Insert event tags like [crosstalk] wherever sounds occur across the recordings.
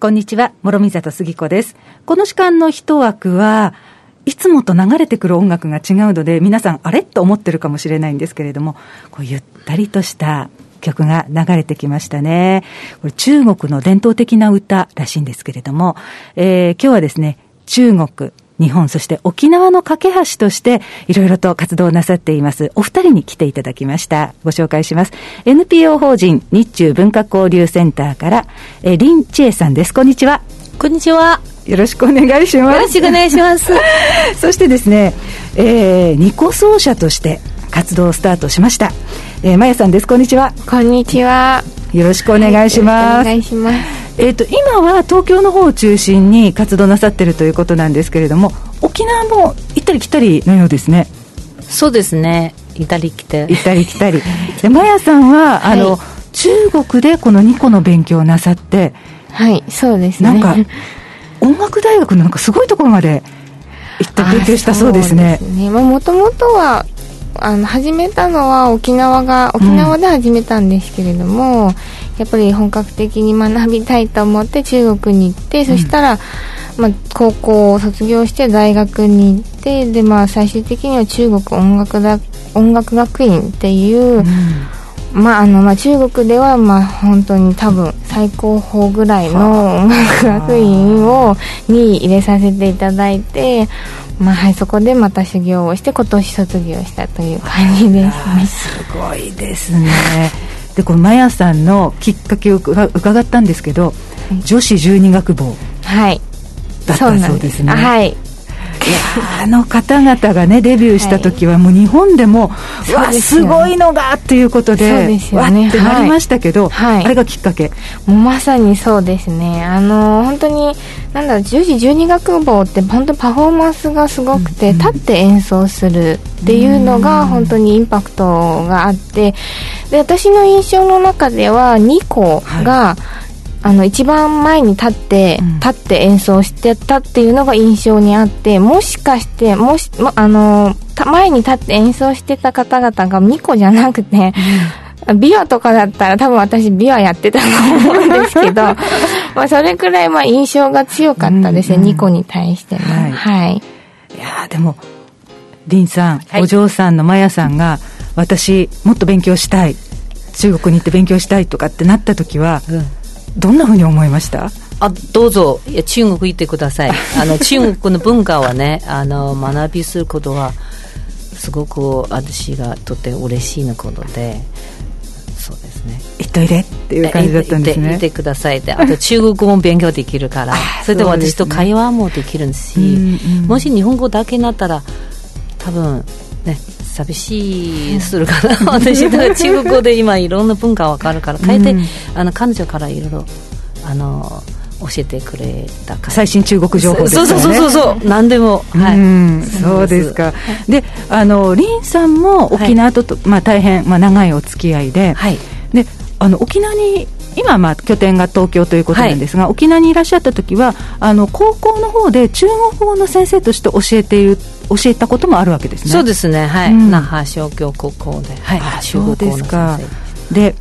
こんにちは、諸見里杉子です。この時間の一枠は、いつもと流れてくる音楽が違うので、皆さん、あれ？と思ってるかもしれないんですけれども、こうゆったりとした曲が流れてきましたね。これ中国の伝統的な歌らしいんですけれども、えー、今日はですね、中国、日本、そして沖縄の架け橋として、いろいろと活動なさっています。お二人に来ていただきました。ご紹介します。NPO 法人日中文化交流センターから、え林千恵さんです。こんにちは。こんにちは。よろしくお願いします。よろしくお願いします。[laughs] そしてですね、えー、ニコ奏者として活動をスタートしました。えー、まやさんです。こんにちは。こんにちは。よろしくお願いします。お願いします。えっ、ー、と、今は東京の方を中心に活動なさってるということなんですけれども、沖縄も行ったり来たりのようですね。そうですね。行ったり来たり。行ったり来たり。で、まやさんは、[laughs] あの、はい、中国でこの2個の勉強をなさって、はい、そうですね。なんか、音楽大学のなんかすごいところまで行った勉強したそうですね。そうですね。まあ、もともとは、あの始めたのは沖縄が沖縄で始めたんですけれども、うんやっぱり本格的に学びたいと思って中国に行って、うん、そしたら、まあ、高校を卒業して大学に行ってで、まあ、最終的には中国音楽だ音楽学院っていう、うん、まああのまあ、中国ではまあ本当に多分最高峰ぐらいの音楽学院をに入れさせていただいて、まあはい、そこでまた修行をして今年卒業したという感じですね。すごいですねでこのマヤさんのきっかけを伺ったんですけど、はい、女子十二学坊はい。だったそうですね。はい。あの方々がねデビューした時はもう日本でも、はい、わすごいのがっていうことでで、ね、わってなりましたけど、はい、あれがきっかけ？もうまさにそうですね。あの本当になんだ女子十二学坊って本当パフォーマンスがすごくて、うん、立って演奏するっていうのが本当にインパクトがあってで私の印象の中では2個が、はい。あの一番前に立って、うん、立って演奏してたっていうのが印象にあってもしかしてもしもあの前に立って演奏してた方々がミコじゃなくて、うん、ビワとかだったら多分私ビワやってたと思うんですけど [laughs] まあそれくらいまあ印象が強かったですね、うんうん、ニコに対してのはい、はい、いやでもリンさん、はい、お嬢さんのマヤさんが私もっと勉強したい。中国に行って勉強したいとかってなった時は、うん。どんなふうに思いました？あどうぞ。いや中国行ってください。[laughs] あの中国の文化はねあの学びすることはすごく私がとて嬉しいのことでそうですね。行っといでっていう感じだったんですね。行ってくださいって。あと中国語も勉強できるから。[laughs] それで私と会話もできるし、ね。うんうん、もし日本語だけになったら多分ね寂しいするかな。私だから中国語で今いろんな文化わかるから変えて、うん、あの彼女からいろいろあの教えてくれたから最新中国情報ですね。そうそうそうそう何でも。はい、そうですか。であの林さんも沖縄と、はい、まあ、大変、まあ、長いお付き合いで,、はい、であの沖縄に今まあ拠点が東京ということなんですが、はい、沖縄にいらっしゃった時はあの高校の方で中国語の先生として教えている教えたこともあるわけですね。そうですねはい、うん、那覇商業高校で、はい、中国語の先生。で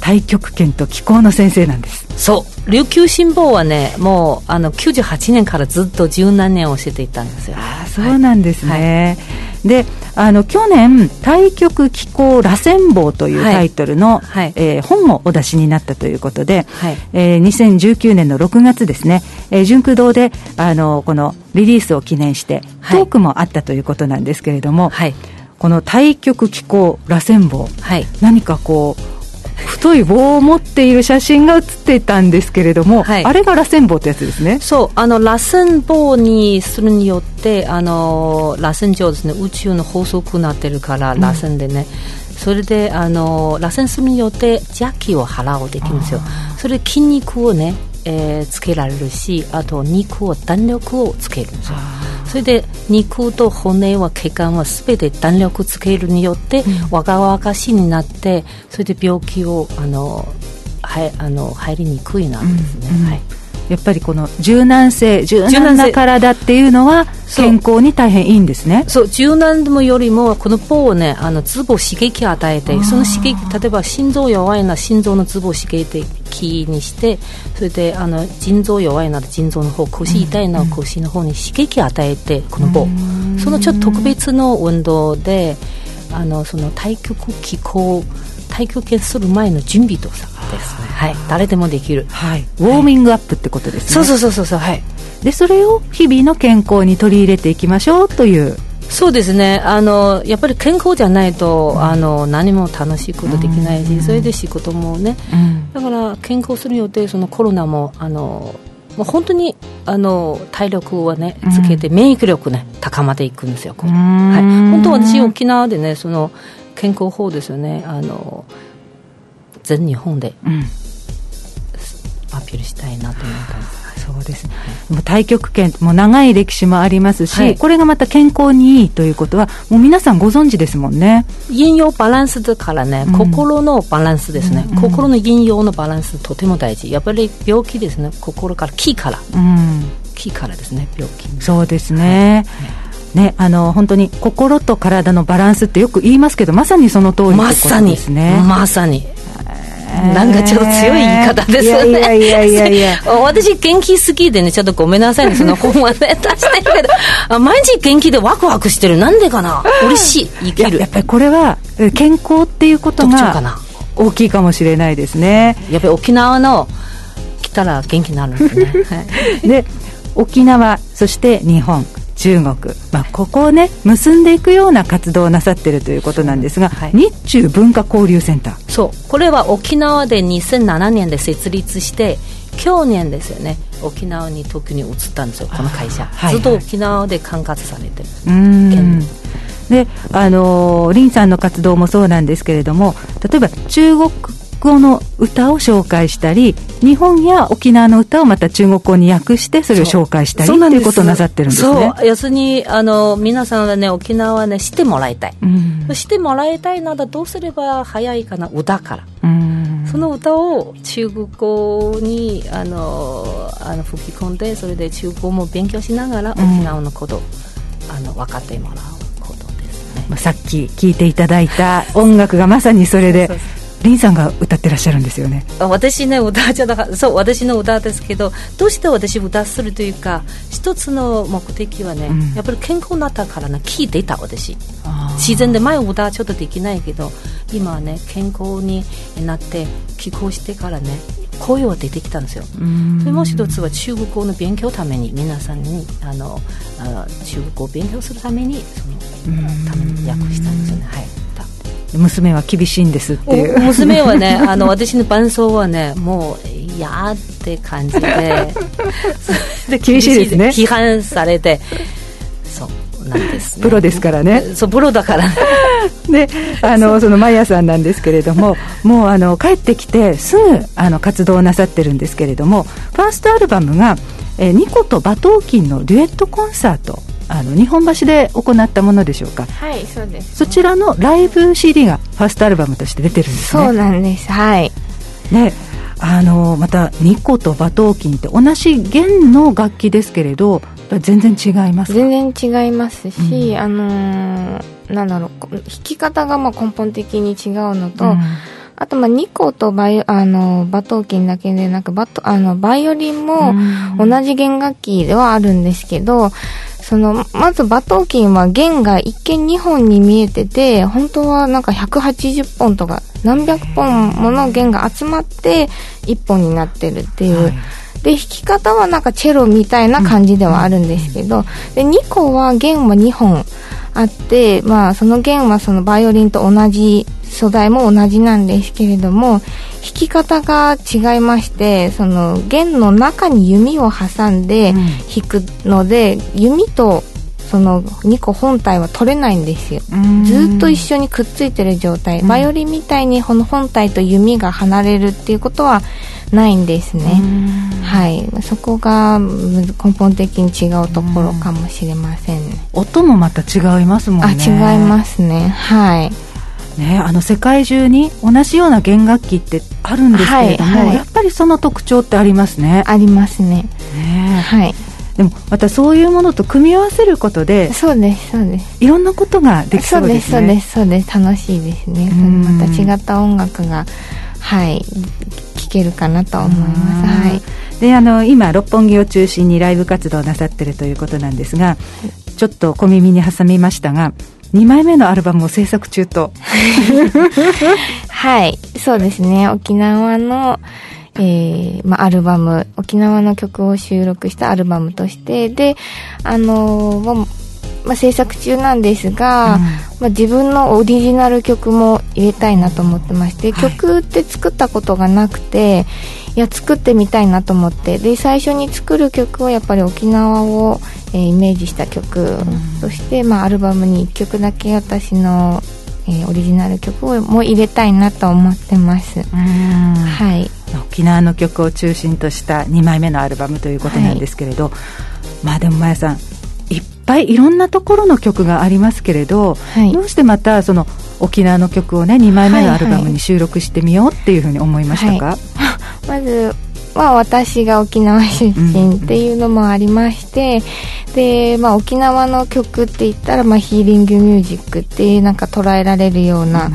太極拳と気候の先生なんです。そう。琉球新報はねもうあの98年からずっと十何年教えていたんですよ。あそうなんですね、はい、であの去年「対局気候螺旋棒」というタイトルの、はい、えー、本をお出しになったということで、はい。えー、2019年の6月ですね、えー、純空堂であのこのリリースを記念してトークもあったということなんですけれども、はい、この対局気候螺旋棒、はい、何かこう太い棒を持っている写真が写っていたんですけれども、はい、あれが螺旋棒ってやつですね。そうあの螺旋棒にするによってあの螺旋状ですね宇宙の法則になってるから螺旋でね、うん、それであの螺旋するによって邪気を払うできるんですよ。それで筋肉をねえー、つけられるしあと肉を弾力をつけるんですよ。それで肉と骨は血管は全て弾力つけるによって、うん、若々しになってそれで病気をあのはあの入りにくいなんですね、うんうん、はい。やっぱりこの柔軟性柔軟な体っていうのは健康に大変いいんですね。そう柔軟もよりもこの棒をねあのツボ刺激与えてその刺激例えば心臓弱いな心臓のツボを刺激キーにしてそれであの腎臓弱いなら腎臓の方腰痛いなら腰の方に刺激与えてこの棒。そのちょっと特別の運動であのその対極気候太極拳する前の準備動作ですね。はい。誰でもできる。はい。ウォーミングアップってことですね、そうそうそうそうそう。はい。でそれを日々の健康に取り入れていきましょうというそうですね。あのやっぱり健康じゃないと、あの何も楽しいことできないし、それで仕事もね、だから健康するよってそのコロナもあのもう本当にあの体力はねつけて免疫力ね高まっていくんですよ、はい、本当私沖縄でねその健康法ですよね。あの全日本でアピールしたいなと思ったんですそうですね、もう太極拳も長い歴史もありますし、はい、これがまた健康にいいということはもう皆さんご存知ですもんね。陰陽バランスだからね、うん、心のバランスですね、うん、心の陰陽のバランスとても大事。やっぱり病気ですね。心から気から、うん、気からですね病気そうですね、はい。ね、あの本当に心と体のバランスってよく言いますけどまさにその通りまさにですね。まさになんかちょっと強い言い方ですよね。いやいやいやいや [laughs] 私元気好きでね、ちょっとごめんなさいね、その本はね、[laughs] 出してるけど、あ毎日元気でワクワクしてる。なんでかな？嬉しい、生きる。やっぱりこれは、健康っていうことが大きいかもしれないですね。やっぱり沖縄の来たら元気になるんですね。[laughs] はい、で、沖縄、そして日本。中国、まあ、ここをね結んでいくような活動をなさっているということなんですが、はい、日中文化交流センター。そう。これは沖縄で2007年で設立して去年ですよね。沖縄に特に移ったんですよ。この会社、はいはい、ずっと沖縄で管轄されてる。うん。であの林さんの活動もそうなんですけれども例えば中国語の歌を紹介したり日本や沖縄の歌をまた中国語に訳してそれを紹介したりっていうことをなさってるんですね。そう。要するにあの皆さんはね沖縄はね知ってもらいたい、うん、知ってもらいたいならどうすれば早いかな歌から、うん、その歌を中国語にあのあの吹き込んでそれで中国語も勉強しながら沖縄のこと、うん、あの分かってもらうことですね、まあ、さっき聴いていただいた音楽がまさにそれでリンさんが歌ってらっしゃるんですよね。私ね歌じゃなかそう私の歌ですけどどうして私歌するというか一つの目的はね、うん、やっぱり健康になったからね聞いていた私。自然で前歌はちょっとできないけど今はね健康になって寄稿してからね声は出てきたんですよ。でもう一つは中国語の勉強ために皆さんにあのあ中国語を勉強するためにそのために訳したんですよね。はい娘は厳しいんですっていう。娘はねあの [laughs] 私の伴奏はねもう嫌って感じで。[laughs] で厳しいです。ね批判されて。そうなんです、ね、プロですからね。そうプロだから。で [laughs] あのそのマイヤさんなんですけれどももうあの帰ってきてすぐあの活動をなさってるんですけれどもファーストアルバムが「えニコと馬頭琴のデュエットコンサート」あの日本橋で行ったものでしょうか？はいそうです、そちらのライブ CD がファーストアルバムとして出てるんですね。そうなんです。はい。ねあのまたニコと馬頭琴って同じ弦の楽器ですけれど全然違います全然違いますし、うん、あのー、なんだろう弾き方がまあ根本的に違うのと、うん。あと、まあ、ニコとバイあの馬頭琴だけでなくバトあのバイオリンも同じ弦楽器ではあるんですけど、その、まず馬頭琴は弦が一見2本に見えてて、本当はなんか180本とか何百本もの弦が集まって1本になってるっていう。はいで、弾き方はなんかチェロみたいな感じではあるんですけど、で、2個は弦は2本あって、まあ、その弦はそのバイオリンと同じ素材も同じなんですけれども、弾き方が違いましてその弦の中に弓を挟んで弾くので、うん、弓とその2個本体は取れないんですよ。ずっと一緒にくっついてる状態、バイオリンみたいにこの本体と弓が離れるっていうことはないんですね。はい。そこが根本的に違うところかもしれません。ね音もまた違いますもんね。あ違いますね。はい。ね、あの世界中に同じような弦楽器ってあるんですけれども、はいはい、やっぱりその特徴ってありますね。ありますね。ね。はいでもまたそういうものと組み合わせることでそうですそうですいろんなことができそうですね。そうですそうです楽しいですね。また違った音楽がはいけるかなと思います、はい、であの今六本木を中心にライブ活動をなさってるということなんですがちょっと小耳に挟みましたが2枚目のアルバムを制作中と。[laughs] はい、そうですね。沖縄の、えー、まあ、アルバム、沖縄の曲を収録したアルバムとして、で、あのーまあ、制作中なんですが、うんまあ、自分のオリジナル曲も入れたいなと思ってまして、はい曲って作ったことがなくて、いや、作ってみたいなと思って、で、最初に作る曲はやっぱり沖縄を、えーイメージした曲、そして、まあ、アルバムに1曲だけ私の、えーオリジナル曲をも入れたいなと思ってます。はい。沖縄の曲を中心とした2枚目のアルバムということなんですけれど、まあでもまやさんいっぱいいろんなところの曲がありますけれど、はい。どうしてまたその沖縄の曲をね2枚目のアルバはいはいムに収録してみようっていうふうに思いましたか、まずは私が沖縄出身っていうのもありまして、で、まあ、沖縄の曲って言ったら、まあ、ヒーリングミュージックってなんか捉えられるような、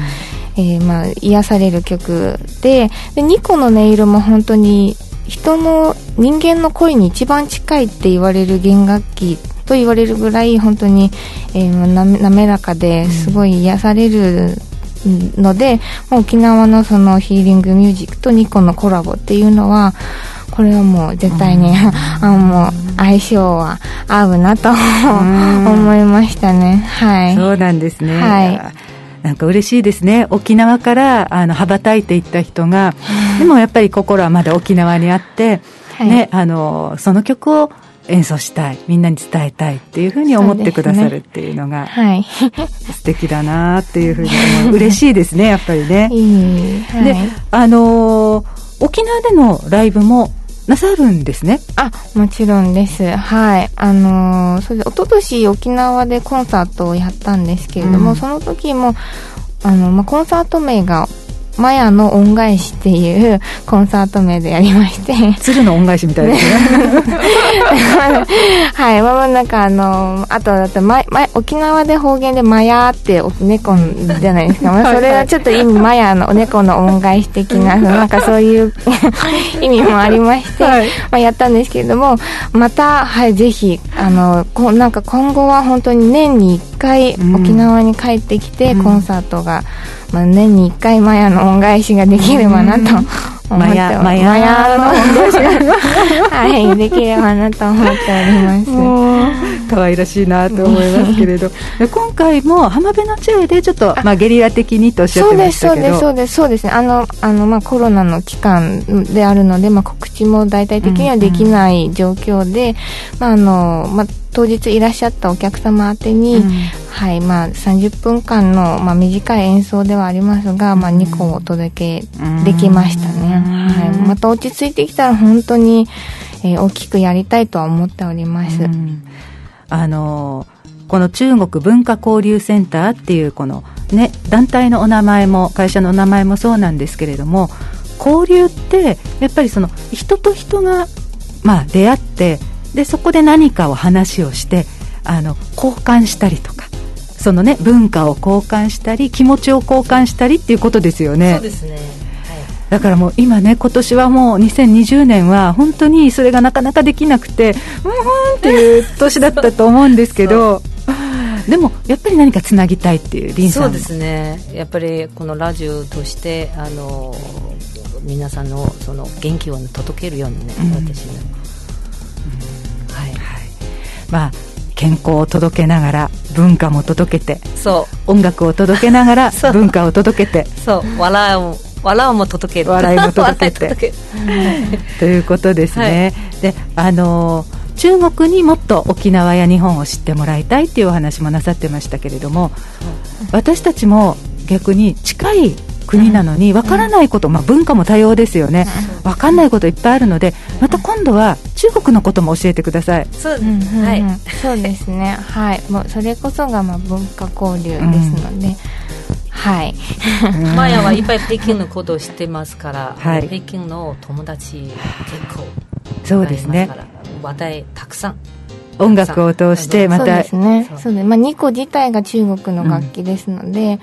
えーまあ、癒される曲ででニコの音色も本当に人の人間の声に一番近いって言われる弦楽器と言われるぐらい本当に、えーなめ滑らかですごい癒されるので、まあ沖縄のそのヒーリングミュージックとニコのコラボっていうのはこれはもう絶対に、あもう相性は合うなと [laughs] 思いましたね。はい。そうなんですね、はいなんか嬉しいですね。沖縄からあの羽ばたいていった人が、でもやっぱり心はまだ沖縄にあって、はい。ね、あのその曲を演奏したいみんなに伝えたいっていうふうに思ってくださるっていうのがはい。[laughs] 素敵だなっていうふうに思う。嬉しいですねやっぱりね。[laughs] いい。はい。であのー沖縄でのライブもなさるんですね。あ、もちろんです。はい。あのーそれで、一昨年沖縄でコンサートをやったんですけれども、うんその時も、あの、まあ、コンサート名が、マヤの恩返しっていうコンサート名でやりまして、鶴の恩返しみたいですね。[laughs] はい、まあ、なんかあの、あとだって、ま、ま、沖縄で方言でマヤってお猫じゃないですか。まあ、それはちょっと意味、マヤのお猫の恩返し的な、[laughs] なんかそういう [laughs] 意味もありまして、はいまあ、やったんですけれども、また、はい、ぜひ、あの、こうなんか今後は本当に年に1回うん沖縄に帰ってきて、うん。コンサートが、まあ、年に1回マヤの恩返しができればなと思ってマヤマヤマヤの恩返しが、[laughs] はい、できればなと思っております。可愛らしいなと思いますけれど。で今回も浜辺のチェでちょっとまあ、ゲリラ的にとおっしゃってましたけど。そうです、そうです、そうです。ね。あの、あの、まあ、コロナの期間であるので、まあ、告知も大体的にはできない状況で、まあ、あの、まあ、当日いらっしゃったお客様宛てに、うんはい、まあ、30分間の、まあ、短い演奏ではありますが、まあ、2個お届けできましたね。はい。また落ち着いてきたら本当に、えー大きくやりたいとは思っております。うんあのこの中国文化交流センターっていうこのね団体のお名前も会社のお名前もそうなんですけれども交流ってやっぱりその人と人がまあ出会ってでそこで何かを話をしてあの交換したりとかそのね文化を交換したり気持ちを交換したりっていうことですよね。そうですね。だからもう今ね今年はもう2020年は本当にそれがなかなかできなくてうんうんっていう年だったと思うんですけど [laughs] でもやっぱり何かつなぎたいっていうリンさんそうですね。やっぱりこのラジオとしてあの皆さんのその元気を届けるようにね、うん私ね。はい。まあ健康を届けながら文化も届けてそう。音楽を届けながら [laughs] 文化を届けてそう。笑いを笑いも届ける。笑いも届けて。[laughs] ということですね、であの中国にもっと沖縄や日本を知ってもらいたいっていうお話もなさってましたけれども、私たちも逆に近い国なのに分からないこと、まあ、文化も多様ですよね、分かんないこといっぱいあるのでまた今度は中国のことも教えてください。そう、うんうんうん。はい。そうですね。はい。もうそれこそがまあ文化交流ですので、はい。マヤはいっぱい北京のことを知ってますから、はい。北京の友達結構そうですね。話題たくさん音楽を通してまたそうですね。そう。そうです。まあ、ニコ自体が中国の楽器ですので、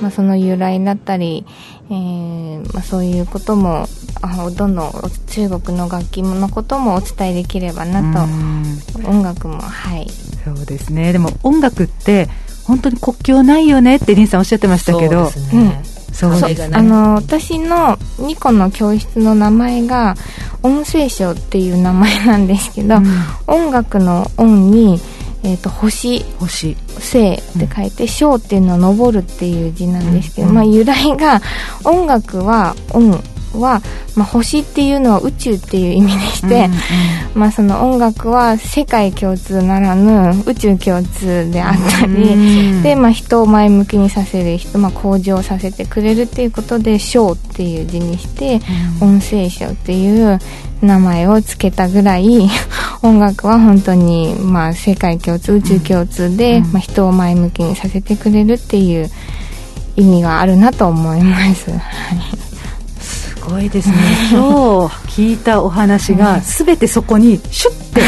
まあ、その由来だったり、えーまあ、そういうこともあどんどん中国の楽器のこともお伝えできればなと音楽もはい。そうですね。でも音楽って本当に国境ないよねってリンさんおっしゃってましたけど。そうですね、うんそうです。ね、あの私の2個の教室の名前が音声賞っていう名前なんですけど、うん、音楽の音にえーと、星。星。星って書いて「章、うん」っていうのは「昇る」っていう字なんですけど、うん、まあ、由来が音楽は音は、まあ、星っていうのは宇宙っていう意味でして、うんうん、まあ、その音楽は世界共通ならぬ宇宙共通であったり、うん、で、まあ、人を前向きにさせる人、まあ、向上させてくれるっていうことで「章」っていう字にして、音声章っていう名前を付けたぐらい [laughs] 音楽は本当に、まあ、世界共通宇宙共通で、まあ、人を前向きにさせてくれるっていう意味があるなと思います。すごいですね。[laughs] 今日聞いたお話が全てそこにシュッて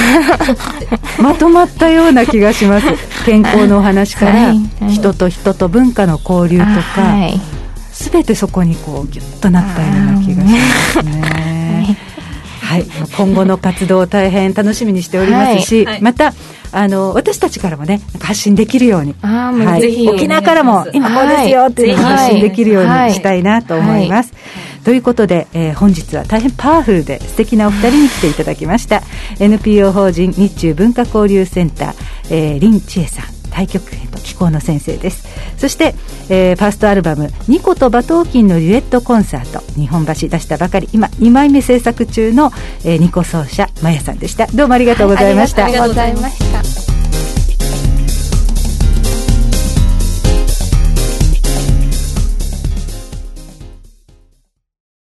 [laughs] まとまったような気がします。健康のお話から人と人と文化の交流とか、全てそこにこうギュッとなったような気がしますね。[laughs] はい、今後の活動大変楽しみにしておりますし、はい。はい、またあの私たちからもね発信できるように、はい、沖縄からも今こうですよっていうのを発信できるようにしたいなと思います。ということで、えー、本日は大変パワフルで素敵なお二人に来ていただきました。NPO 法人日中文化交流センター、えー、林千恵さん太極拳と気候の先生です。そして、えー、ファーストアルバム「ニコと馬頭琴のデュエットコンサート」日本橋出したばかり今2枚目制作中の、えー、ニコ奏者まやさんでした。どうもありがとうございました、はい、ありがとうございました。